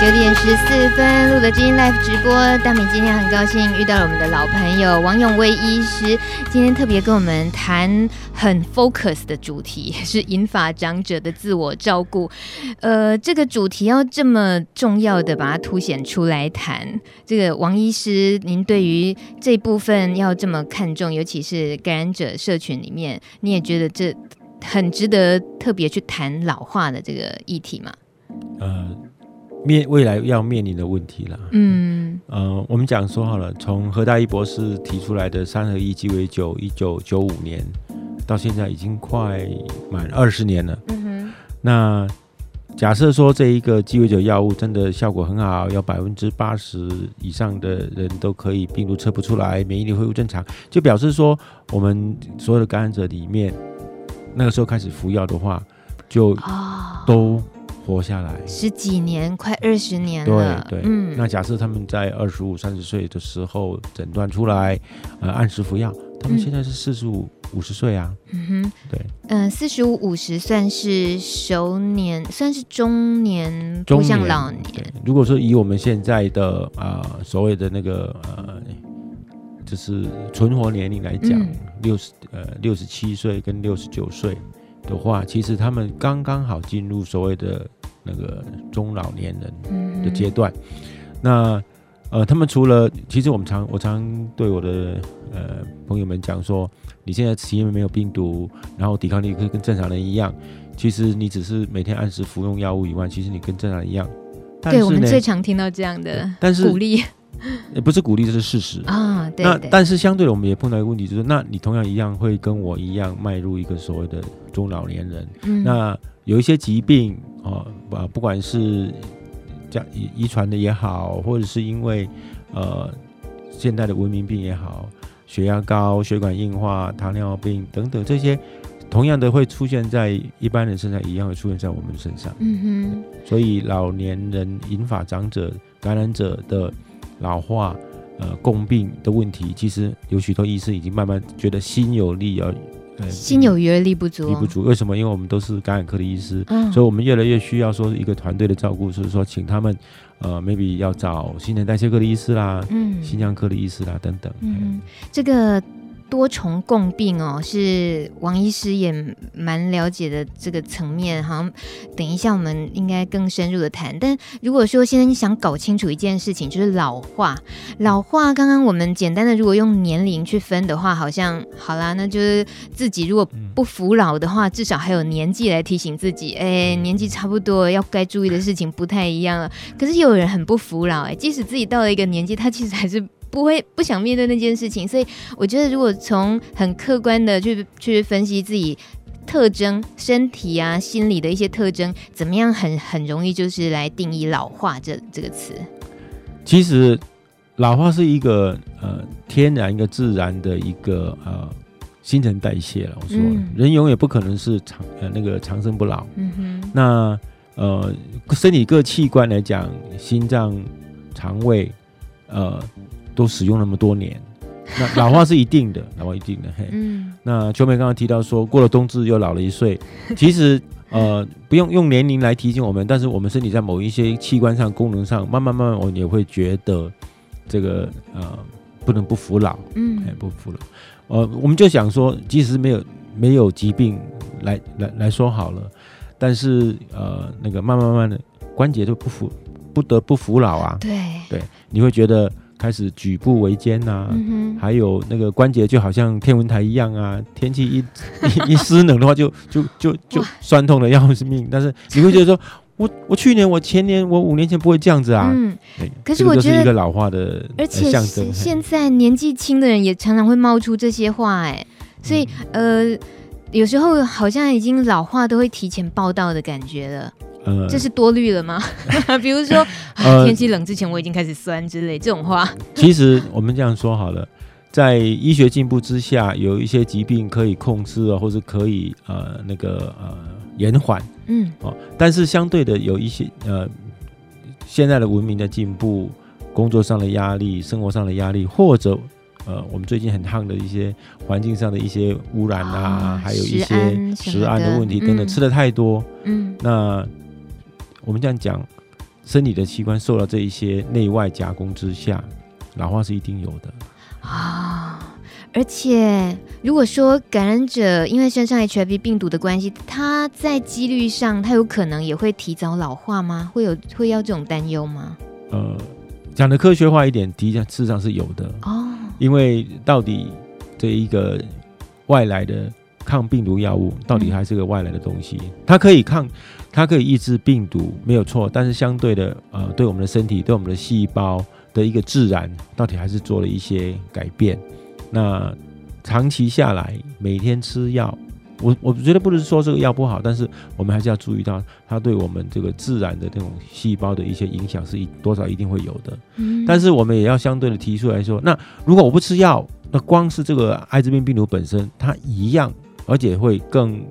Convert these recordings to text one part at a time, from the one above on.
九点十四分，路德之音 Live 直播。大米今天很高兴遇到了我们的老朋友王永威医师，今天特别跟我们谈很 focus 的主题，是引发长者的自我照顾。呃，这个主题要这么重要的把它凸显出来谈，这个王医师，您对于这部分要这么看重，尤其是感染者社群里面，你也觉得这很值得特别去谈老化的这个议题吗？呃。面未来要面临的问题了。嗯，呃，我们讲说好了，从何大一博士提出来的三合一鸡尾酒，一九九五年到现在已经快满二十年了。嗯哼。那假设说这一个鸡尾酒药物真的效果很好，要百分之八十以上的人都可以病毒测不出来，免疫力恢复正常，就表示说我们所有的感染者里面，那个时候开始服药的话，就都。哦活下来十几年，快二十年了。对对，嗯。那假设他们在二十五、三十岁的时候诊断出来，呃，按时服药，他们现在是四十五、五十岁啊。嗯哼，对。嗯、呃，四十五、五十算是熟年，算是中年，不像老年。对。如果说以我们现在的呃所谓的那个呃，就是存活年龄来讲，六十呃六十七岁跟六十九岁的话，其实他们刚刚好进入所谓的那个中老年人的阶段。嗯、那呃，他们除了，其实我们常我常对我的呃朋友们讲说，你现在是因为没有病毒，然后抵抗力可以跟正常人一样。其实你只是每天按时服用药物以外，其实你跟正常人一样。对，我们最常听到这样的但是鼓励。也 不是鼓励，这是事实啊。对，那但是相对的，我们也碰到一个问题，就是那你同样一样会跟我一样迈入一个所谓的中老年人。嗯，那有一些疾病啊，啊，不管是这样遗遗传的也好，或者是因为呃现代的文明病也好，血压高、血管硬化、糖尿病等等这些，同样的会出现在一般人身上，一样会出现在我们身上。嗯哼。所以老年人、引发长者、感染者的。老化，呃，共病的问题，其实有许多医生已经慢慢觉得心有力而，呃，心有余而力不足，力不足。为什么？因为我们都是感染科的医师，嗯，所以我们越来越需要说一个团队的照顾，就是说请他们，呃，maybe 要找新陈代谢科的医师啦，嗯，心脏科的医师啦等等。嗯，嗯这个。多重共病哦，是王医师也蛮了解的这个层面，好像等一下我们应该更深入的谈。但如果说现在你想搞清楚一件事情，就是老化，老化，刚刚我们简单的如果用年龄去分的话，好像好啦，那就是自己如果不服老的话，至少还有年纪来提醒自己，哎，年纪差不多要该注意的事情不太一样了。可是有人很不服老，哎，即使自己到了一个年纪，他其实还是。不会不想面对那件事情，所以我觉得，如果从很客观的去去分析自己特征、身体啊、心理的一些特征，怎么样很很容易就是来定义老化这这个词。其实老化是一个呃天然一个自然的一个呃新陈代谢了。我说、嗯、人永远不可能是长呃那个长生不老。嗯哼。那呃身体各器官来讲，心脏、肠胃呃。都使用那么多年，那老化是一定的，老化一定的。嘿，嗯，那秋梅刚刚提到说，过了冬至又老了一岁，其实呃不用用年龄来提醒我们，但是我们身体在某一些器官上、功能上，慢慢慢慢，我们也会觉得这个呃不能不服老，嗯，不服老。呃，我们就想说，即使没有没有疾病来来来说好了，但是呃那个慢慢慢慢的关节就不服，不得不服老啊，对对，你会觉得。开始举步维艰呐，嗯、还有那个关节就好像天文台一样啊，天气一 一,一湿冷的话就就就就酸痛的要命。但是你会觉得说，我我去年我前年我五年前不会这样子啊。嗯，可是我觉得是一个老化的，而且现在年纪轻的人也常常会冒出这些话，哎，所以、嗯、呃，有时候好像已经老化都会提前报道的感觉了。呃，这是多虑了吗？比如说，呃、天气冷之前我已经开始酸之类这种话。其实我们这样说好了，在医学进步之下，有一些疾病可以控制啊，或者可以呃那个呃延缓，嗯哦。但是相对的，有一些呃现在的文明的进步，工作上的压力，生活上的压力，或者呃我们最近很烫的一些环境上的一些污染啊，哦、还有一些食安的问题等等，嗯、吃的太多，嗯，那。我们这样讲，身体的器官受到这一些内外夹攻之下，老化是一定有的啊。而且，如果说感染者因为身上 HIV 病毒的关系，他在几率上，他有可能也会提早老化吗？会有会要这种担忧吗？呃，讲的科学化一点，的确事实上是有的哦。因为到底这一个外来的抗病毒药物，到底还是个外来的东西，嗯、它可以抗，它可以抑制病毒，没有错。但是相对的，呃，对我们的身体，对我们的细胞的一个自然，到底还是做了一些改变。那长期下来，每天吃药，我我觉得不是说这个药不好，但是我们还是要注意到它对我们这个自然的这种细胞的一些影响是一多少一定会有的。嗯，但是我们也要相对的提出来说，那如果我不吃药，那光是这个艾滋病病毒本身，它一样，而且会更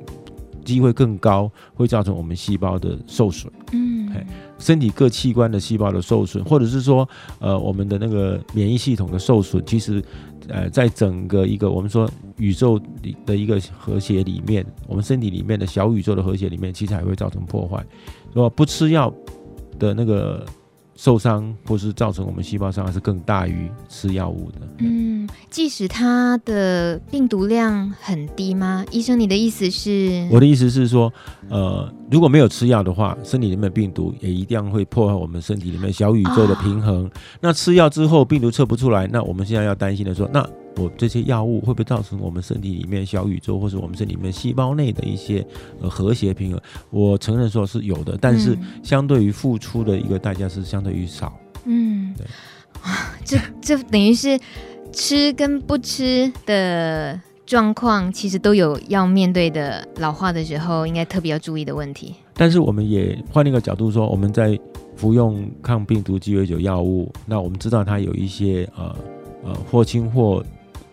机会更高，会造成我们细胞的受损。嗯，身体各器官的细胞的受损，或者是说，呃，我们的那个免疫系统的受损，其实。呃，在整个一个我们说宇宙里的一个和谐里面，我们身体里面的小宇宙的和谐里面，其实还会造成破坏。如果不吃药的那个。受伤或是造成我们细胞伤害是更大于吃药物的。嗯，即使它的病毒量很低吗？医生，你的意思是？我的意思是说，呃，如果没有吃药的话，身体里面的病毒也一定会破坏我们身体里面小宇宙的平衡。哦、那吃药之后，病毒测不出来，那我们现在要担心的说，那。我这些药物会不会造成我们身体里面小宇宙，或是我们身体里面细胞内的一些呃和谐平衡？我承认说是有的，但是相对于付出的一个代价是相对于少。嗯，对，这这等于是吃跟不吃的状况，其实都有要面对的老化的时候，应该特别要注意的问题。但是我们也换一个角度说，我们在服用抗病毒鸡尾酒药物，那我们知道它有一些呃呃或轻或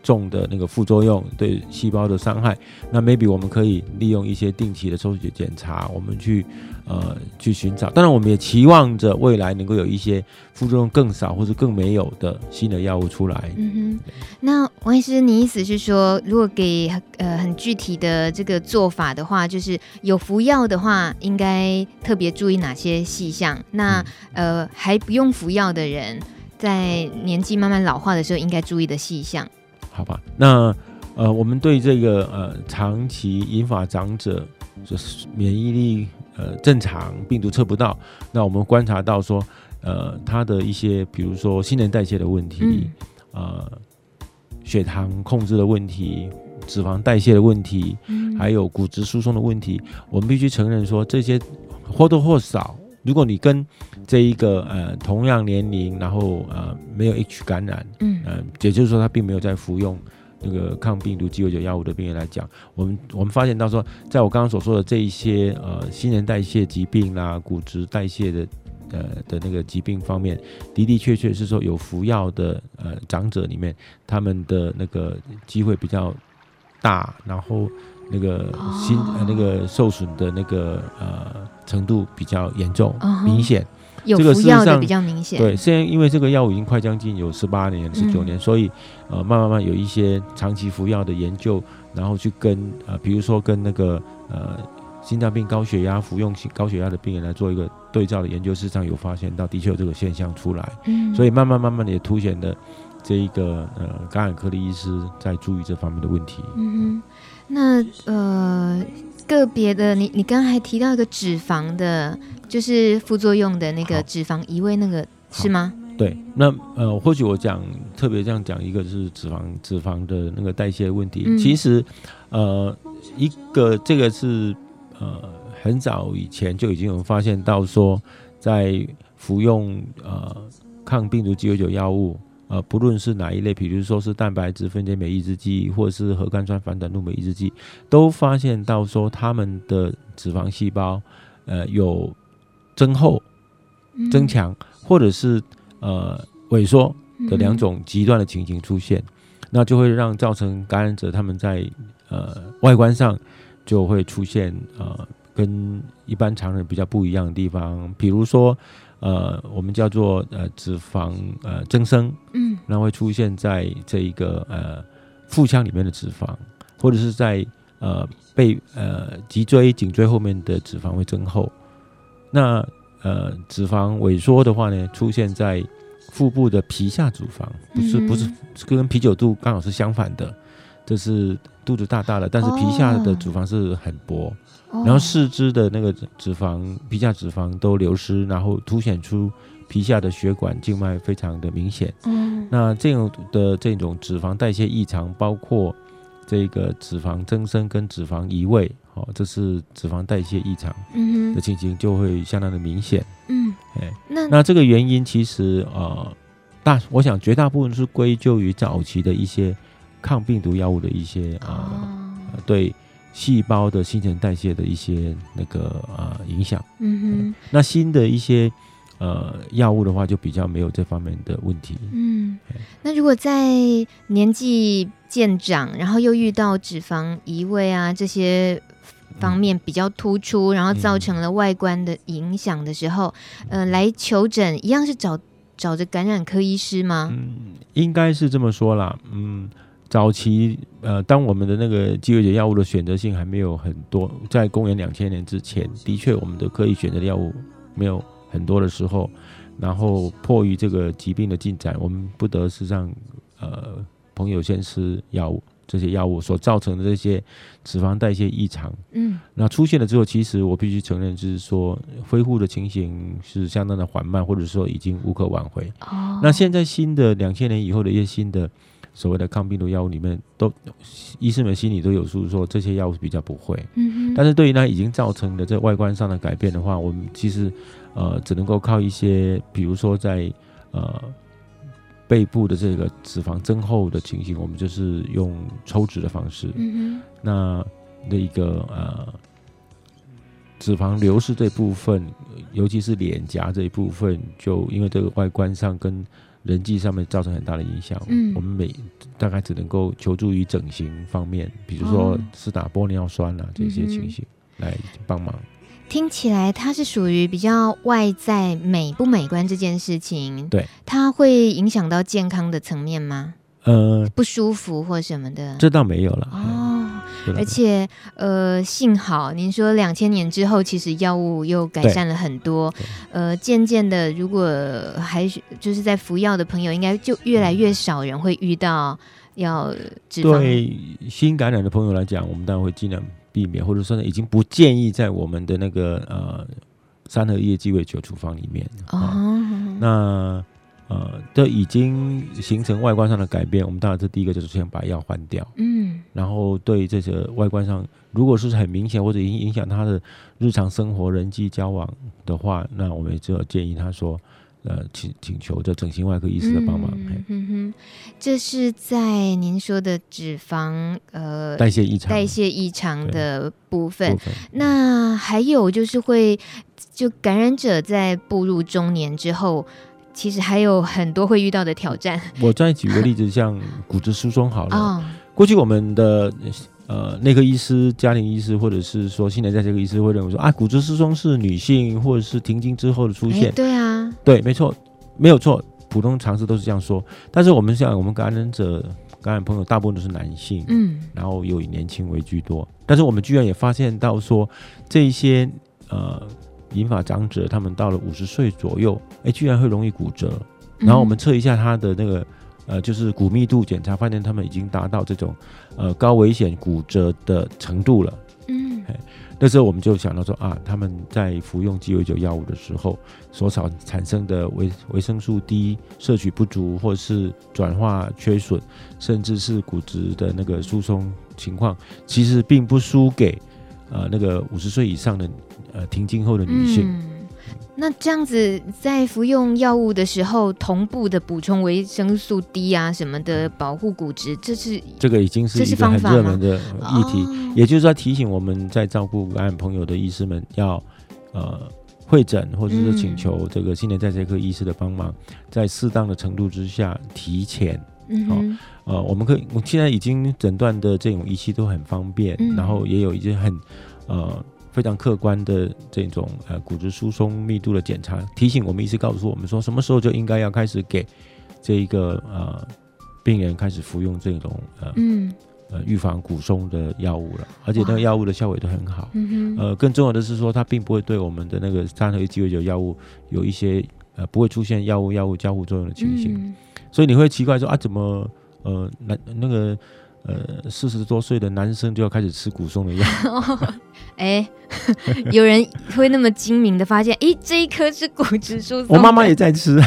重的那个副作用对细胞的伤害，那 maybe 我们可以利用一些定期的抽血检查，我们去呃去寻找。当然，我们也期望着未来能够有一些副作用更少或者更没有的新的药物出来。嗯哼，那王医师，你意思是说，如果给呃很具体的这个做法的话，就是有服药的话，应该特别注意哪些细项？那呃还不用服药的人，在年纪慢慢老化的时候，应该注意的细项？好吧，那呃，我们对这个呃长期银发长者就是免疫力呃正常，病毒测不到，那我们观察到说，呃，他的一些比如说新陈代谢的问题，嗯、呃，血糖控制的问题，脂肪代谢的问题，嗯、还有骨质疏松的问题，我们必须承认说，这些或多或少，如果你跟这一个呃同样年龄，然后呃没有 H 感染，嗯，呃，也就是说他并没有在服用那个抗病毒鸡尾酒药物的病人来讲，我们我们发现到说，在我刚刚所说的这一些呃新陈代谢疾病啦、骨质代谢的呃的那个疾病方面，的的确确是说有服药的呃长者里面，他们的那个机会比较大，然后。那个心呃那个受损的那个呃程度比较严重，哦、明显，有服药的比较明显。对，现在因为这个药物已经快将近有十八年、十九年，嗯、所以呃慢慢慢有一些长期服药的研究，然后去跟呃比如说跟那个呃心脏病、高血压服用高血压的病人来做一个对照的研究，事实上有发现到的确有这个现象出来。嗯，所以慢慢慢慢的也凸显了这一个呃感染科的医师在注意这方面的问题。嗯那呃，个别的，你你刚刚还提到一个脂肪的，就是副作用的那个脂肪移位，那个是吗？对，那呃，或许我讲特别这样讲，一个是脂肪脂肪的那个代谢问题。嗯、其实呃，一个这个是呃很早以前就已经有发现到说，在服用呃抗病毒鸡尾酒药物。呃，不论是哪一类，比如说是蛋白质分解酶抑制剂，或者是核苷酸反转录酶抑制剂，都发现到说他们的脂肪细胞，呃，有增厚、增强，或者是呃萎缩的两种极端的情形出现，那就会让造成感染者他们在呃外观上就会出现呃跟一般常人比较不一样的地方，比如说。呃，我们叫做呃脂肪呃增生，嗯，然后会出现在这一个呃腹腔里面的脂肪，或者是在呃背呃脊椎颈椎后面的脂肪会增厚。那呃脂肪萎缩的话呢，出现在腹部的皮下脂肪，不是不是跟啤酒肚刚好是相反的，这是肚子大大的，但是皮下的脂肪是很薄，哦、然后四肢的那个脂肪皮下脂肪都流失，然后凸显出皮下的血管静脉非常的明显。嗯，那这种的这种脂肪代谢异常，包括。这个脂肪增生跟脂肪移位，哦，这是脂肪代谢异常的情形，就会相当的明显。嗯，哎，那那这个原因其实呃，大我想绝大部分是归咎于早期的一些抗病毒药物的一些啊、呃，对细胞的新陈代谢的一些那个呃影响。嗯哼，那新的一些。呃，药物的话就比较没有这方面的问题。嗯，那如果在年纪渐长，然后又遇到脂肪移位啊这些方面比较突出，嗯、然后造成了外观的影响的时候，嗯、呃，来求诊一样是找找着感染科医师吗？嗯，应该是这么说啦。嗯，早期呃，当我们的那个饥饿解药物的选择性还没有很多，在公元两千年之前，的确我们的可以选择的药物没有。很多的时候，然后迫于这个疾病的进展，我们不得是让呃朋友先吃药物，这些药物所造成的这些脂肪代谢异常，嗯，那出现了之后，其实我必须承认，就是说恢复的情形是相当的缓慢，或者说已经无可挽回。哦，那现在新的两千年以后的一些新的所谓的抗病毒药物里面，都医生们心里都有数，说这些药物比较不会。嗯哼，但是对于那已经造成的这外观上的改变的话，我们其实。呃，只能够靠一些，比如说在呃背部的这个脂肪增厚的情形，我们就是用抽脂的方式。嗯哼。那那一个呃脂肪流失这部分，尤其是脸颊这一部分，就因为这个外观上跟人际上面造成很大的影响。嗯。我们每大概只能够求助于整形方面，比如说是打玻尿酸啊这些情形来帮忙。听起来它是属于比较外在美不美观这件事情，对，它会影响到健康的层面吗？呃，不舒服或什么的，这倒没有了哦。而且呃，幸好您说两千年之后，其实药物又改善了很多，呃，渐渐的，如果还是就是在服药的朋友，应该就越来越少人会遇到要脂肪。对新感染的朋友来讲，我们当然会尽量。避免，或者说呢，已经不建议在我们的那个呃三合一鸡尾酒处方里面。哦，哦，那呃，这已经形成外观上的改变。我们当然这第一个就是先把药换掉。嗯，然后对这些外观上，如果是很明显或者影影响他的日常生活、人际交往的话，那我们也只有建议他说。呃，请请求这整形外科医师的帮忙。嗯哼哼，这是在您说的脂肪呃代谢异常、代谢异常的部分。部分那还有就是会，就感染者在步入中年之后，其实还有很多会遇到的挑战。我再举个例子，像骨质疏松好了。哦、过去我们的呃内科医师、家庭医师，或者是说现在在这个医师会认为说啊，骨质疏松是女性或者是停经之后的出现。对啊。对，没错，没有错，普通常识都是这样说。但是我们像我们感染者、感染朋友，大部分都是男性，嗯，然后又以年轻为居多。但是我们居然也发现到说，这一些呃银发长者，他们到了五十岁左右，哎，居然会容易骨折。然后我们测一下他的那个呃，就是骨密度检查，发现他们已经达到这种呃高危险骨折的程度了。嗯。那时候我们就想到说啊，他们在服用鸡尾酒药物的时候，所产产生的维维生素 D 摄取不足，或是转化缺损，甚至是骨质的那个疏松情况，其实并不输给呃那个五十岁以上的呃停经后的女性。嗯那这样子，在服用药物的时候，同步的补充维生素 D 啊什么的，保护骨质，这是这个已经是一个很热门的议题。哦、也就是说，提醒我们在照顾感染朋友的医师们要呃会诊，或者是请求这个新陈代谢科医师的帮忙，嗯、在适当的程度之下提前。嗯哼，好，呃，我们可以，我现在已经诊断的这种仪器都很方便，嗯、然后也有一些很呃。非常客观的这种呃骨质疏松密度的检查，提醒我们医师告诉我们说，什么时候就应该要开始给这一个呃病人开始服用这种呃嗯呃预防骨松的药物了，而且那个药物的效果也都很好。嗯呃，更重要的是说，它并不会对我们的那个三合一鸡尾酒药物有一些呃不会出现药物药物交互作用的情形。嗯、所以你会奇怪说啊，怎么呃那那个呃四十多岁的男生就要开始吃骨松的药？哎、欸，有人会那么精明的发现，哎、欸，这一颗是骨质疏松。我妈妈也在吃。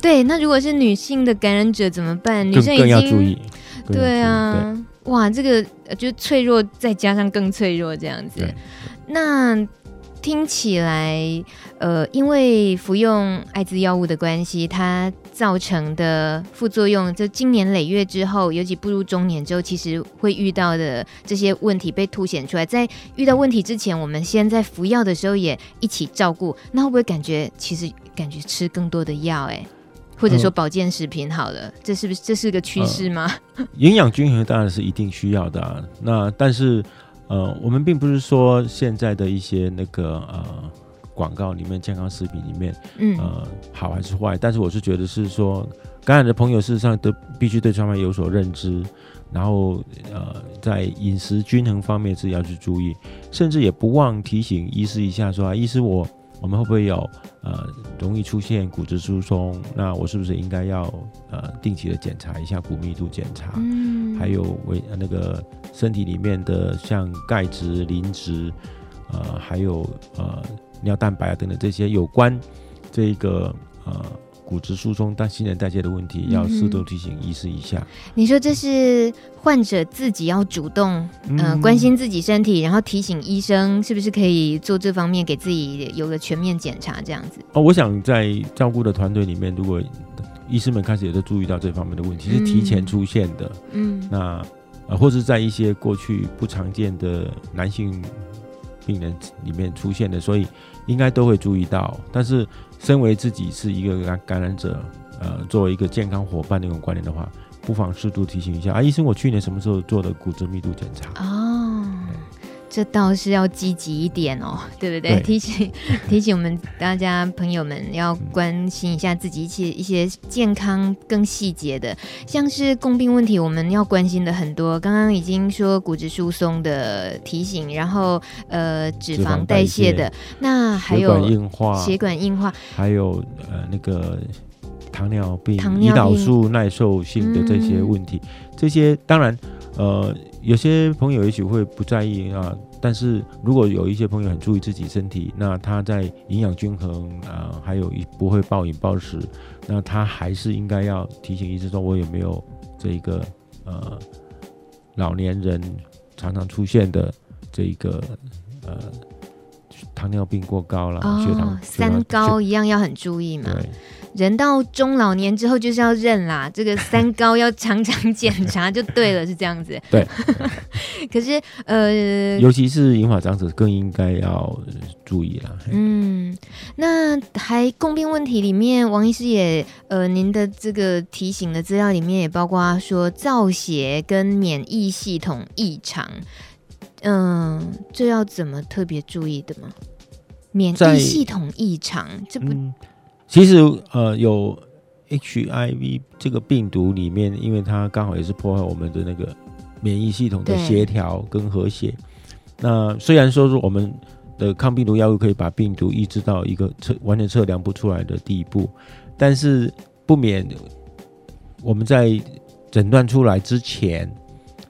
对，那如果是女性的感染者怎么办？女生已经更要注意。对啊，对哇，这个就脆弱，再加上更脆弱这样子。那听起来，呃，因为服用艾滋药物的关系，它造成的副作用，就经年累月之后，尤其步入中年之后，其实会遇到的这些问题被凸显出来。在遇到问题之前，我们先在服药的时候也一起照顾，那会不会感觉其实感觉吃更多的药？哎。或者说保健食品好了，呃、这是不是这是个趋势吗？营养均衡当然是一定需要的啊。那但是呃，我们并不是说现在的一些那个呃广告里面健康食品里面，嗯呃好还是坏？但是我是觉得是说，感染的朋友事实上都必须对这方面有所认知，然后呃在饮食均衡方面是要去注意，甚至也不忘提醒医师一下说啊，医师我。我们会不会有呃容易出现骨质疏松？那我是不是应该要呃定期的检查一下骨密度检查？嗯，还有为那个身体里面的像钙质、磷脂，呃，还有呃尿蛋白啊等等这些有关这个呃。骨质疏松、但新陈代谢的问题，要适度提醒医师一下。嗯、你说这是患者自己要主动，嗯、呃，关心自己身体，然后提醒医生，是不是可以做这方面，给自己有个全面检查，这样子？哦，我想在照顾的团队里面，如果医师们开始也都注意到这方面的问题，是提前出现的，嗯，那呃，或是在一些过去不常见的男性病人里面出现的，所以应该都会注意到，但是。身为自己是一个感感染者，呃，作为一个健康伙伴那种观念的话，不妨适度提醒一下啊，医生，我去年什么时候做的骨质密度检查？哦。这倒是要积极一点哦，对不对？对，提醒 提醒我们大家朋友们要关心一下自己一些一些健康更细节的，像是共病问题，我们要关心的很多。刚刚已经说骨质疏松的提醒，然后呃脂肪代谢的，谢那还有血管硬化，血管硬化，还有呃那个糖尿病、胰岛素耐受性的这些问题，嗯、这些当然呃。有些朋友也许会不在意啊，但是如果有一些朋友很注意自己身体，那他在营养均衡啊，还有一不会暴饮暴食，那他还是应该要提醒医生说，我有没有这一个呃老年人常常出现的这一个呃糖尿病过高了，哦、血糖三高一样要很注意嘛。对。人到中老年之后就是要认啦，这个三高要常常检查就对了，是这样子。对。可是呃，尤其是银发长者更应该要注意啦。嗯，那还共病问题里面，王医师也呃，您的这个提醒的资料里面也包括说造血跟免疫系统异常，嗯、呃，这要怎么特别注意的吗？免疫系统异常，这不。嗯其实，呃，有 HIV 这个病毒里面，因为它刚好也是破坏我们的那个免疫系统的协调跟和谐。那虽然说是我们的抗病毒药物可以把病毒抑制到一个测完全测量不出来的地步，但是不免我们在诊断出来之前，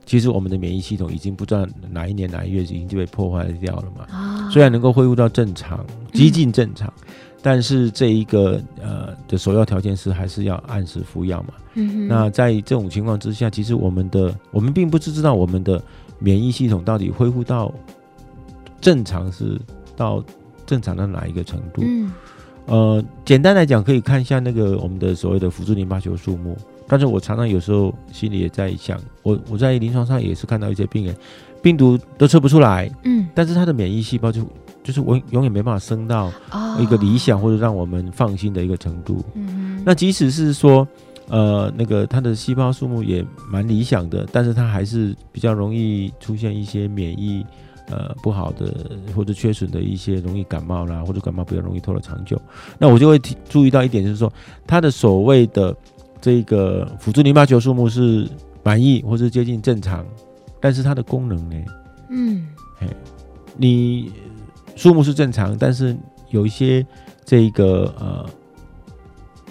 其实我们的免疫系统已经不知道哪一年哪一月已经就被破坏掉了嘛。哦、虽然能够恢复到正常，接近正常。嗯但是这一个呃的首要条件是还是要按时服药嘛。嗯哼。那在这种情况之下，其实我们的我们并不知道我们的免疫系统到底恢复到正常是到正常的哪一个程度。嗯。呃，简单来讲，可以看一下那个我们的所谓的辅助淋巴球数目。但是我常常有时候心里也在想，我我在临床上也是看到一些病人，病毒都测不出来。嗯。但是他的免疫细胞就。就是我永远没办法升到一个理想或者让我们放心的一个程度。嗯，那即使是说，呃，那个它的细胞数目也蛮理想的，但是它还是比较容易出现一些免疫呃不好的或者缺损的一些容易感冒啦，或者感冒比较容易拖得长久。那我就会注意到一点，就是说它的所谓的这个辅助淋巴球数目是满意或者接近正常，但是它的功能呢？嗯，嘿，你数目是正常，但是有一些这个呃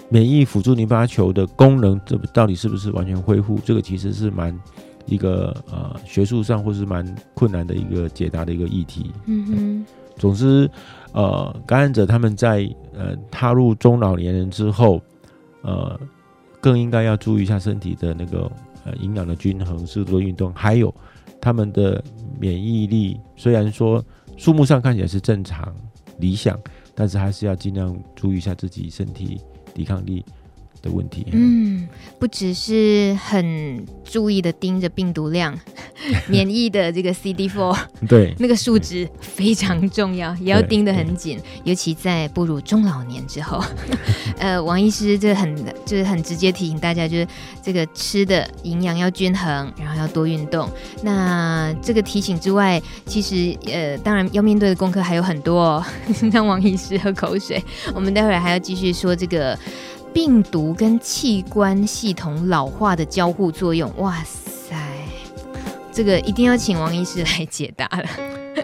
免疫辅助淋巴球的功能，这到底是不是完全恢复？这个其实是蛮一个呃学术上或是蛮困难的一个解答的一个议题。嗯哼，总之，呃，感染者他们在呃踏入中老年人之后，呃，更应该要注意一下身体的那个呃营养的均衡、适度的运动，还有他们的免疫力。虽然说数目上看起来是正常、理想，但是还是要尽量注意一下自己身体抵抗力。的问题，嗯，不只是很注意的盯着病毒量，免疫的这个 CD4，对，那个数值非常重要，也要盯得很紧，尤其在步入中老年之后。呃，王医师这很就是很直接提醒大家，就是这个吃的营养要均衡，然后要多运动。那这个提醒之外，其实呃，当然要面对的功课还有很多哦，让王医师喝口水。我们待会儿还要继续说这个。病毒跟器官系统老化的交互作用，哇塞，这个一定要请王医师来解答了。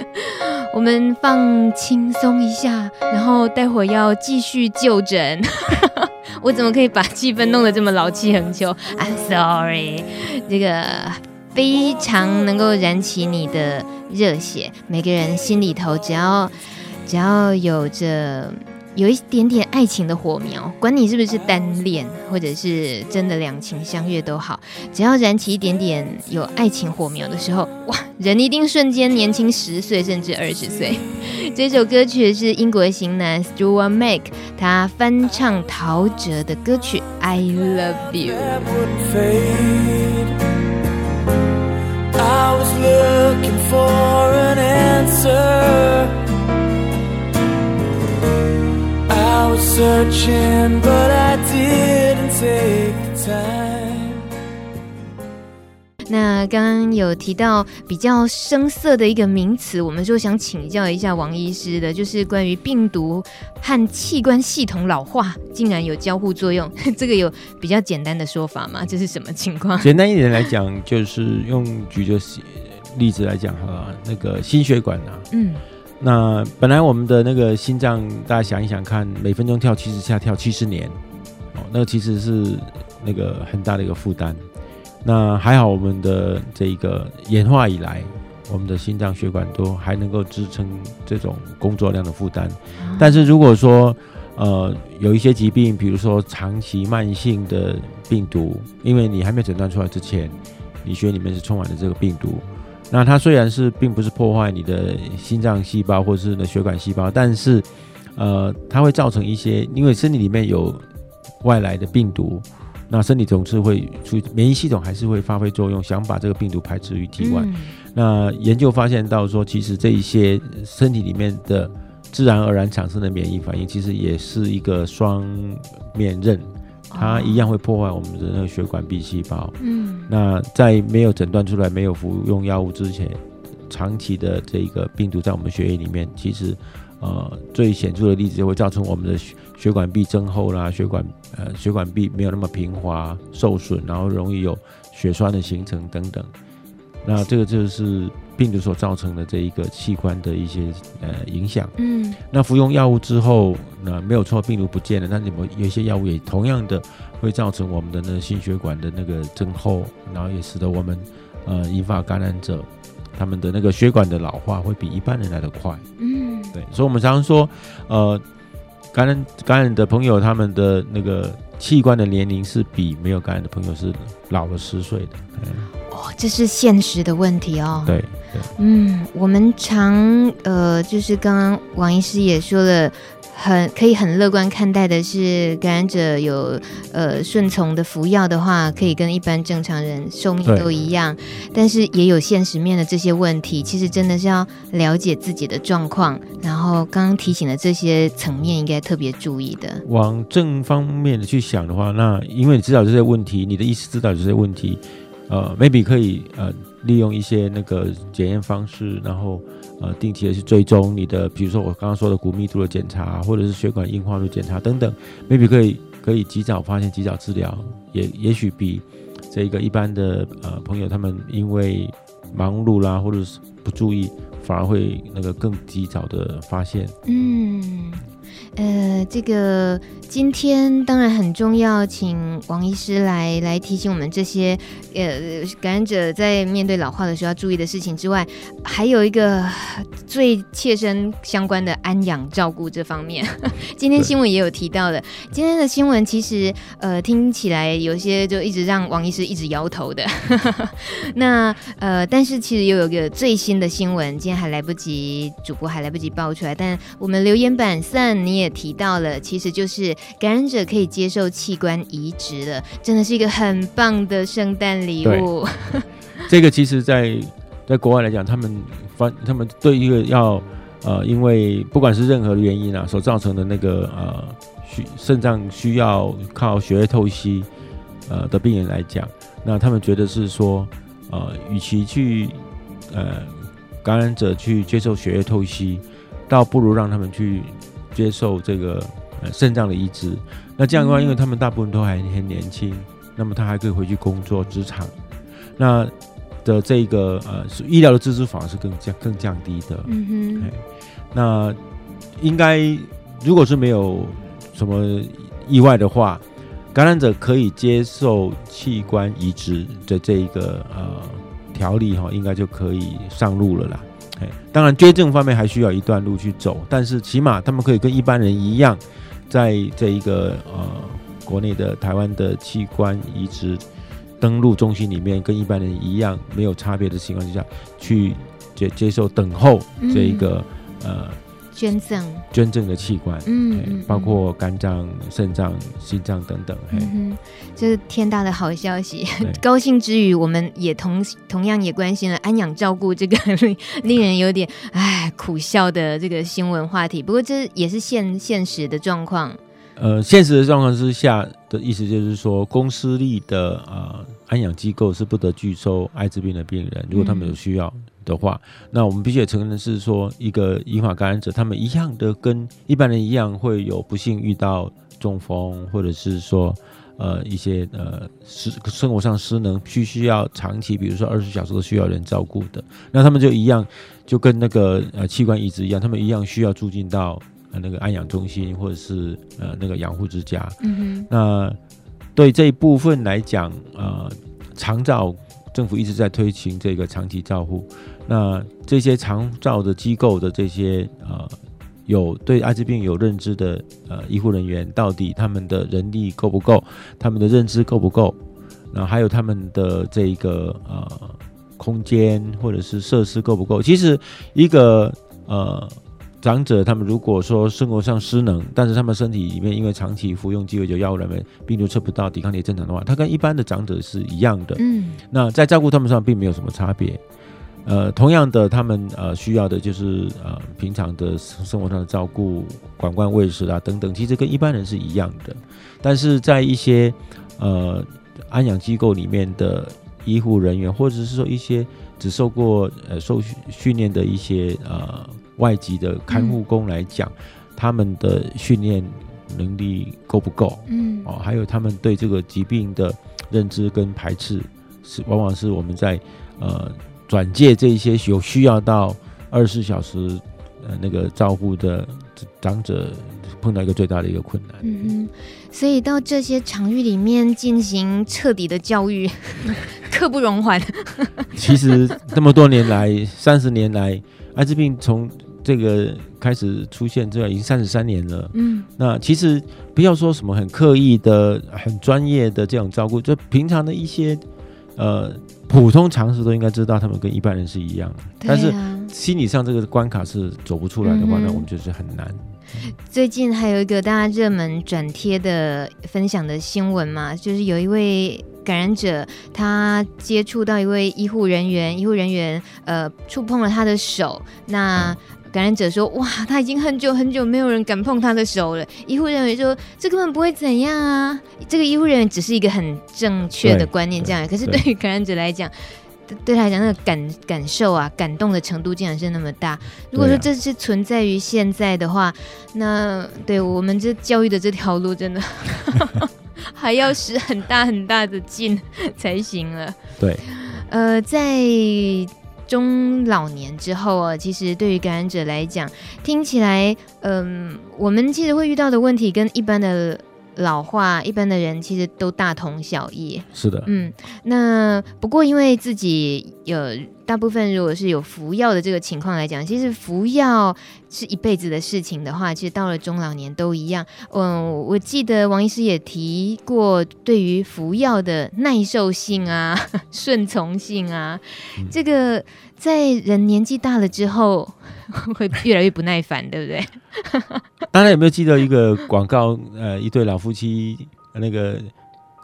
我们放轻松一下，然后待会儿要继续就诊。我怎么可以把气氛弄得这么老气横秋？I'm sorry，这个非常能够燃起你的热血。每个人心里头只要只要有着。有一点点爱情的火苗，管你是不是单恋，或者是真的两情相悦都好，只要燃起一点点有爱情火苗的时候，哇，人一定瞬间年轻十岁甚至二十岁。这首歌曲是英国型男 Stuart Mac 他翻唱陶喆的歌曲《I Love You》。那刚刚有提到比较生涩的一个名词，我们就想请教一下王医师的，就是关于病毒和器官系统老化竟然有交互作用，这个有比较简单的说法吗？这是什么情况？简单一点来讲，就是用举个例子来讲哈，那个心血管啊，嗯。那本来我们的那个心脏，大家想一想看，每分钟跳七十下，跳七十年，哦，那其实是那个很大的一个负担。那还好，我们的这一个演化以来，我们的心脏血管都还能够支撑这种工作量的负担。但是如果说呃有一些疾病，比如说长期慢性的病毒，因为你还没诊断出来之前，你血里面是充满了这个病毒。那它虽然是并不是破坏你的心脏细胞或者是的血管细胞，但是，呃，它会造成一些，因为身体里面有外来的病毒，那身体总是会出免疫系统还是会发挥作用，想把这个病毒排斥于体外。嗯。那研究发现到说，其实这一些身体里面的自然而然产生的免疫反应，其实也是一个双面刃。它一样会破坏我们的那个血管壁细胞。嗯，那在没有诊断出来、没有服用药物之前，长期的这个病毒在我们血液里面，其实呃最显著的例子就会造成我们的血管壁增厚啦，血管呃血管壁没有那么平滑、受损，然后容易有血栓的形成等等。那这个就是。病毒所造成的这一个器官的一些呃影响，嗯，那服用药物之后，那没有错，病毒不见了，但是有一些药物也同样的会造成我们的那个心血管的那个增厚，然后也使得我们呃引发感染者他们的那个血管的老化会比一般人来得快，嗯，对，所以我们常常说，呃，感染感染的朋友他们的那个器官的年龄是比没有感染的朋友是老了十岁的，嗯，哦，这是现实的问题哦，对。嗯，我们常呃，就是刚刚王医师也说了，很可以很乐观看待的是，感染者有呃顺从的服药的话，可以跟一般正常人寿命都一样。但是也有现实面的这些问题，其实真的是要了解自己的状况，然后刚刚提醒的这些层面应该特别注意的。往正方面的去想的话，那因为你知道这些问题，你的医师知道这些问题，呃，maybe 可以呃。利用一些那个检验方式，然后呃定期的去追踪你的，比如说我刚刚说的骨密度的检查，或者是血管硬化度检查等等，maybe 可以可以及早发现、及早治疗，也也许比这个一般的呃朋友，他们因为忙碌啦，或者是不注意，反而会那个更及早的发现。嗯。呃，这个今天当然很重要，请王医师来来提醒我们这些呃感染者在面对老化的时候要注意的事情之外，还有一个最切身相关的安养照顾这方面。今天新闻也有提到的，今天的新闻其实呃听起来有些就一直让王医师一直摇头的。那呃，但是其实又有一个最新的新闻，今天还来不及，主播还来不及爆出来，但我们留言板散你也。提到了，其实就是感染者可以接受器官移植了，真的是一个很棒的圣诞礼物。这个其实在，在在国外来讲，他们反他们对一个要呃，因为不管是任何的原因啊，所造成的那个呃需肾脏需要靠血液透析呃的病人来讲，那他们觉得是说呃，与其去呃感染者去接受血液透析，倒不如让他们去。接受这个呃肾脏的移植，那这样的话，因为他们大部分都还很年轻，那么他还可以回去工作职场，那的这个呃医疗的支出反而是更降更降低的。嗯哼，那应该如果是没有什么意外的话，感染者可以接受器官移植的这一个呃条例哈，应该就可以上路了啦。当然，捐赠方面还需要一段路去走，但是起码他们可以跟一般人一样，在这一个呃国内的台湾的器官移植登录中心里面，跟一般人一样没有差别的情况之下，去接接受等候这一个、呃。捐赠捐赠的器官，嗯，嗯，包括肝脏、肾脏、心脏等等，嗯，这是天大的好消息。高兴之余，我们也同同样也关心了安养照顾这个 令令人有点唉苦笑的这个新闻话题。不过这也是现现实的状况。呃，现实的状况之下的意思就是说，公私立的呃安养机构是不得拒收艾滋病的病人，如果他们有需要。嗯的话，那我们必须也承认的是说，一个银发感染者，他们一样的跟一般人一样，会有不幸遇到中风，或者是说，呃，一些呃失生活上失能，需需要长期，比如说二十四小时都需要人照顾的，那他们就一样，就跟那个呃器官移植一样，他们一样需要住进到呃那个安养中心，或者是呃那个养护之家。嗯哼。那对这一部分来讲，呃，长照政府一直在推行这个长期照护。那这些长照的机构的这些呃有对艾滋病有认知的呃医护人员，到底他们的人力够不够？他们的认知够不够？然后还有他们的这一个呃空间或者是设施够不够？其实一个呃长者，他们如果说生活上失能，但是他们身体里面因为长期服用鸡尾酒药物，人们病毒测不到，抵抗力正常的话，他跟一般的长者是一样的。嗯，那在照顾他们上并没有什么差别。呃，同样的，他们呃需要的就是呃平常的生活上的照顾、管管喂食啊等等，其实跟一般人是一样的。但是在一些呃安养机构里面的医护人员，或者是说一些只受过呃受训训练的一些呃外籍的看护工来讲，他们的训练能力够不够？嗯，哦，还有他们对这个疾病的认知跟排斥，是往往是我们在呃。转介这一些有需要到二十四小时呃那个照顾的长者，碰到一个最大的一个困难。嗯，所以到这些场域里面进行彻底的教育，刻不容缓。其实这么多年来，三十年来，艾滋病从这个开始出现，之后已经三十三年了。嗯，那其实不要说什么很刻意的、很专业的这种照顾，就平常的一些呃。普通常识都应该知道，他们跟一般人是一样的，但是心理上这个关卡是走不出来的话，那我们就是很难。最近还有一个大家热门转贴的分享的新闻嘛，就是有一位感染者，他接触到一位医护人员，医护人员呃触碰了他的手，那。感染者说：“哇，他已经很久很久没有人敢碰他的手了。”医护人员说：“这根本不会怎样啊，这个医护人员只是一个很正确的观念，这样。可是对于感染者来讲，对他来讲，那个感感受啊，感动的程度竟然是那么大。如果说这是存在于现在的话，那对我们这教育的这条路真的。”还要使很大很大的劲才行了。对，呃，在中老年之后啊，其实对于感染者来讲，听起来，嗯、呃，我们其实会遇到的问题跟一般的。老化一般的人其实都大同小异，是的，嗯，那不过因为自己有大部分如果是有服药的这个情况来讲，其实服药是一辈子的事情的话，其实到了中老年都一样。嗯，我记得王医师也提过，对于服药的耐受性啊、顺从性啊，嗯、这个在人年纪大了之后 会越来越不耐烦，对不对？大家有没有记得一个广告？呃，一对老夫妻那个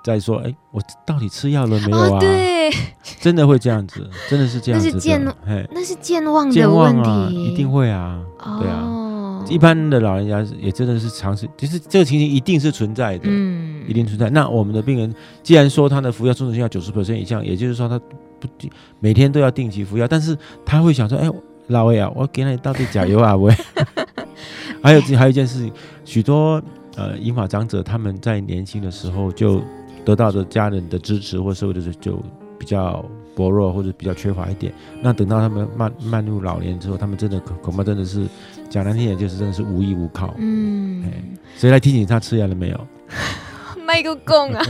在说：“哎，我到底吃药了没有啊？”哦、对，真的会这样子，真的是这样子。那是健，那是健忘的问题，啊，一定会啊。哦、对啊，一般的老人家也真的是尝试，其实这个情形一定是存在的，嗯，一定存在。那我们的病人既然说他的服药遵守性要九十 percent 以上，也就是说他不每天都要定期服药，但是他会想说：“哎，老魏啊，我给你到底加油啊，喂。”还有还有一件事情，许多呃银发长者他们在年轻的时候就得到的家人的支持或社会的就比较薄弱或者比较缺乏一点。那等到他们慢慢入老年之后，他们真的恐恐怕真的是讲难听点，就是真的是无依无靠。嗯，谁来提醒他吃药了没有？卖个供啊！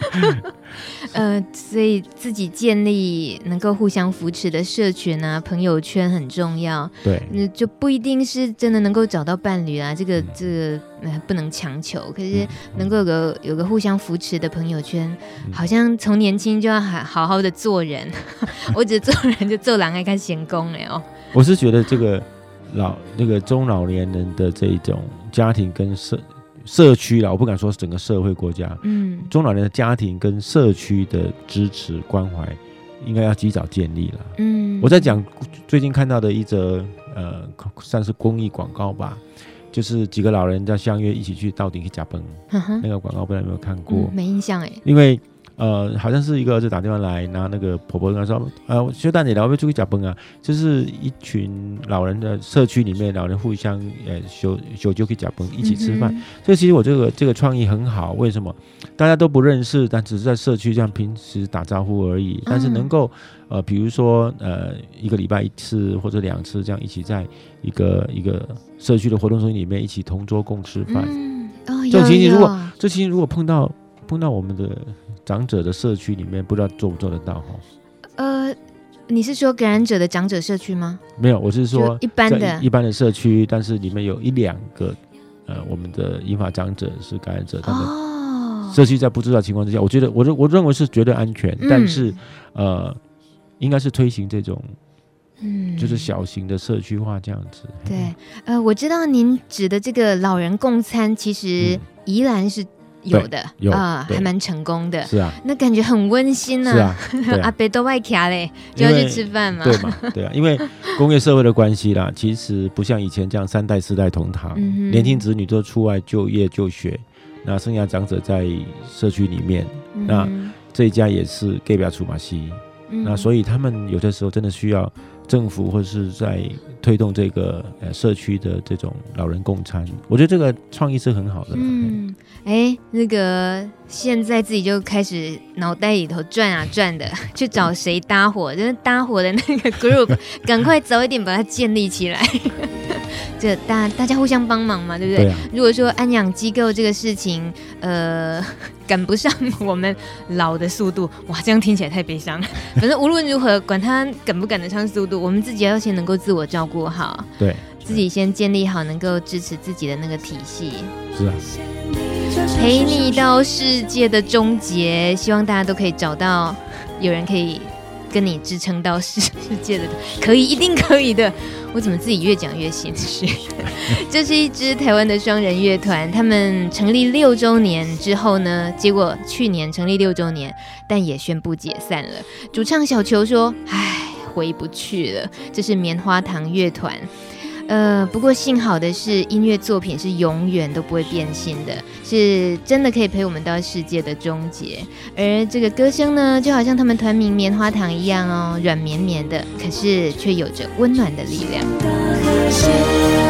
呃，所以自己建立能够互相扶持的社群啊，朋友圈很重要。对，那就不一定是真的能够找到伴侣啊，这个这个呃不能强求。可是能够有个有个互相扶持的朋友圈，嗯、好像从年轻就要好好好的做人。我只做人就做狼爱看闲工了哦。我是觉得这个老那个中老年人的这种家庭跟社。社区啦，我不敢说整个社会国家，嗯，中老年的家庭跟社区的支持关怀，应该要及早建立了。嗯，我在讲最近看到的一则呃，算是公益广告吧，就是几个老人家相约一起去到底去加崩，那个广告不知道有没有看过？嗯、没印象哎，因为。呃，好像是一个儿子打电话来，然后那个婆婆跟他说：“呃，修蛋你来，我要出去假崩啊！”就是一群老人的社区里面，老人互相呃修修就可以假崩，一起吃饭。嗯、所以其实我这个这个创意很好，为什么？大家都不认识，但只是在社区这样平时打招呼而已。但是能够呃，比如说呃，一个礼拜一次或者两次这样一起在一个一个社区的活动中心里面一起同桌共吃饭。嗯，哦，这种情形如果这情形如果碰到碰到我们的。长者的社区里面，不知道做不做得到哈？呃，你是说感染者的长者社区吗？没有，我是说一般的、一般的社区，但是里面有一两个呃，我们的英法长者是感染者，他们社区在不知道情况之下，我觉得我认我认为是绝对安全，嗯、但是呃，应该是推行这种嗯，就是小型的社区化这样子。对，呃，我知道您指的这个老人共餐，其实宜兰是。有的有啊，还蛮成功的。是啊，那感觉很温馨呢。是啊，阿伯 都外卡嘞，就要去吃饭嘛。对嘛？对啊，因为工业社会的关系啦，其实不像以前这样三代四代同堂，年轻子女都出外就业就学，那剩下长者在社区里面，那这一家也是给不了出马西，那所以他们有的时候真的需要政府或者是在推动这个呃社区的这种老人共餐，我觉得这个创意是很好的。嗯。哎，那个现在自己就开始脑袋里头转啊 转的，去找谁搭伙，就是搭伙的那个 group，赶快早一点把它建立起来。这大大家互相帮忙嘛，对不对？对啊。如果说安养机构这个事情，呃，赶不上我们老的速度，哇，这样听起来太悲伤了。反正无论如何，管他赶不赶得上速度，我们自己要先能够自我照顾好，对，自己先建立好能够支持自己的那个体系。是啊。陪你到世界的终结，希望大家都可以找到有人可以跟你支撑到世世界的，可以，一定可以的。我怎么自己越讲越心虚？这 是一支台湾的双人乐团，他们成立六周年之后呢，结果去年成立六周年，但也宣布解散了。主唱小球说：“唉，回不去了。”这是棉花糖乐团。呃，不过幸好的是，音乐作品是永远都不会变心的，是真的可以陪我们到世界的终结。而这个歌声呢，就好像他们团名棉花糖一样哦，软绵绵的，可是却有着温暖的力量。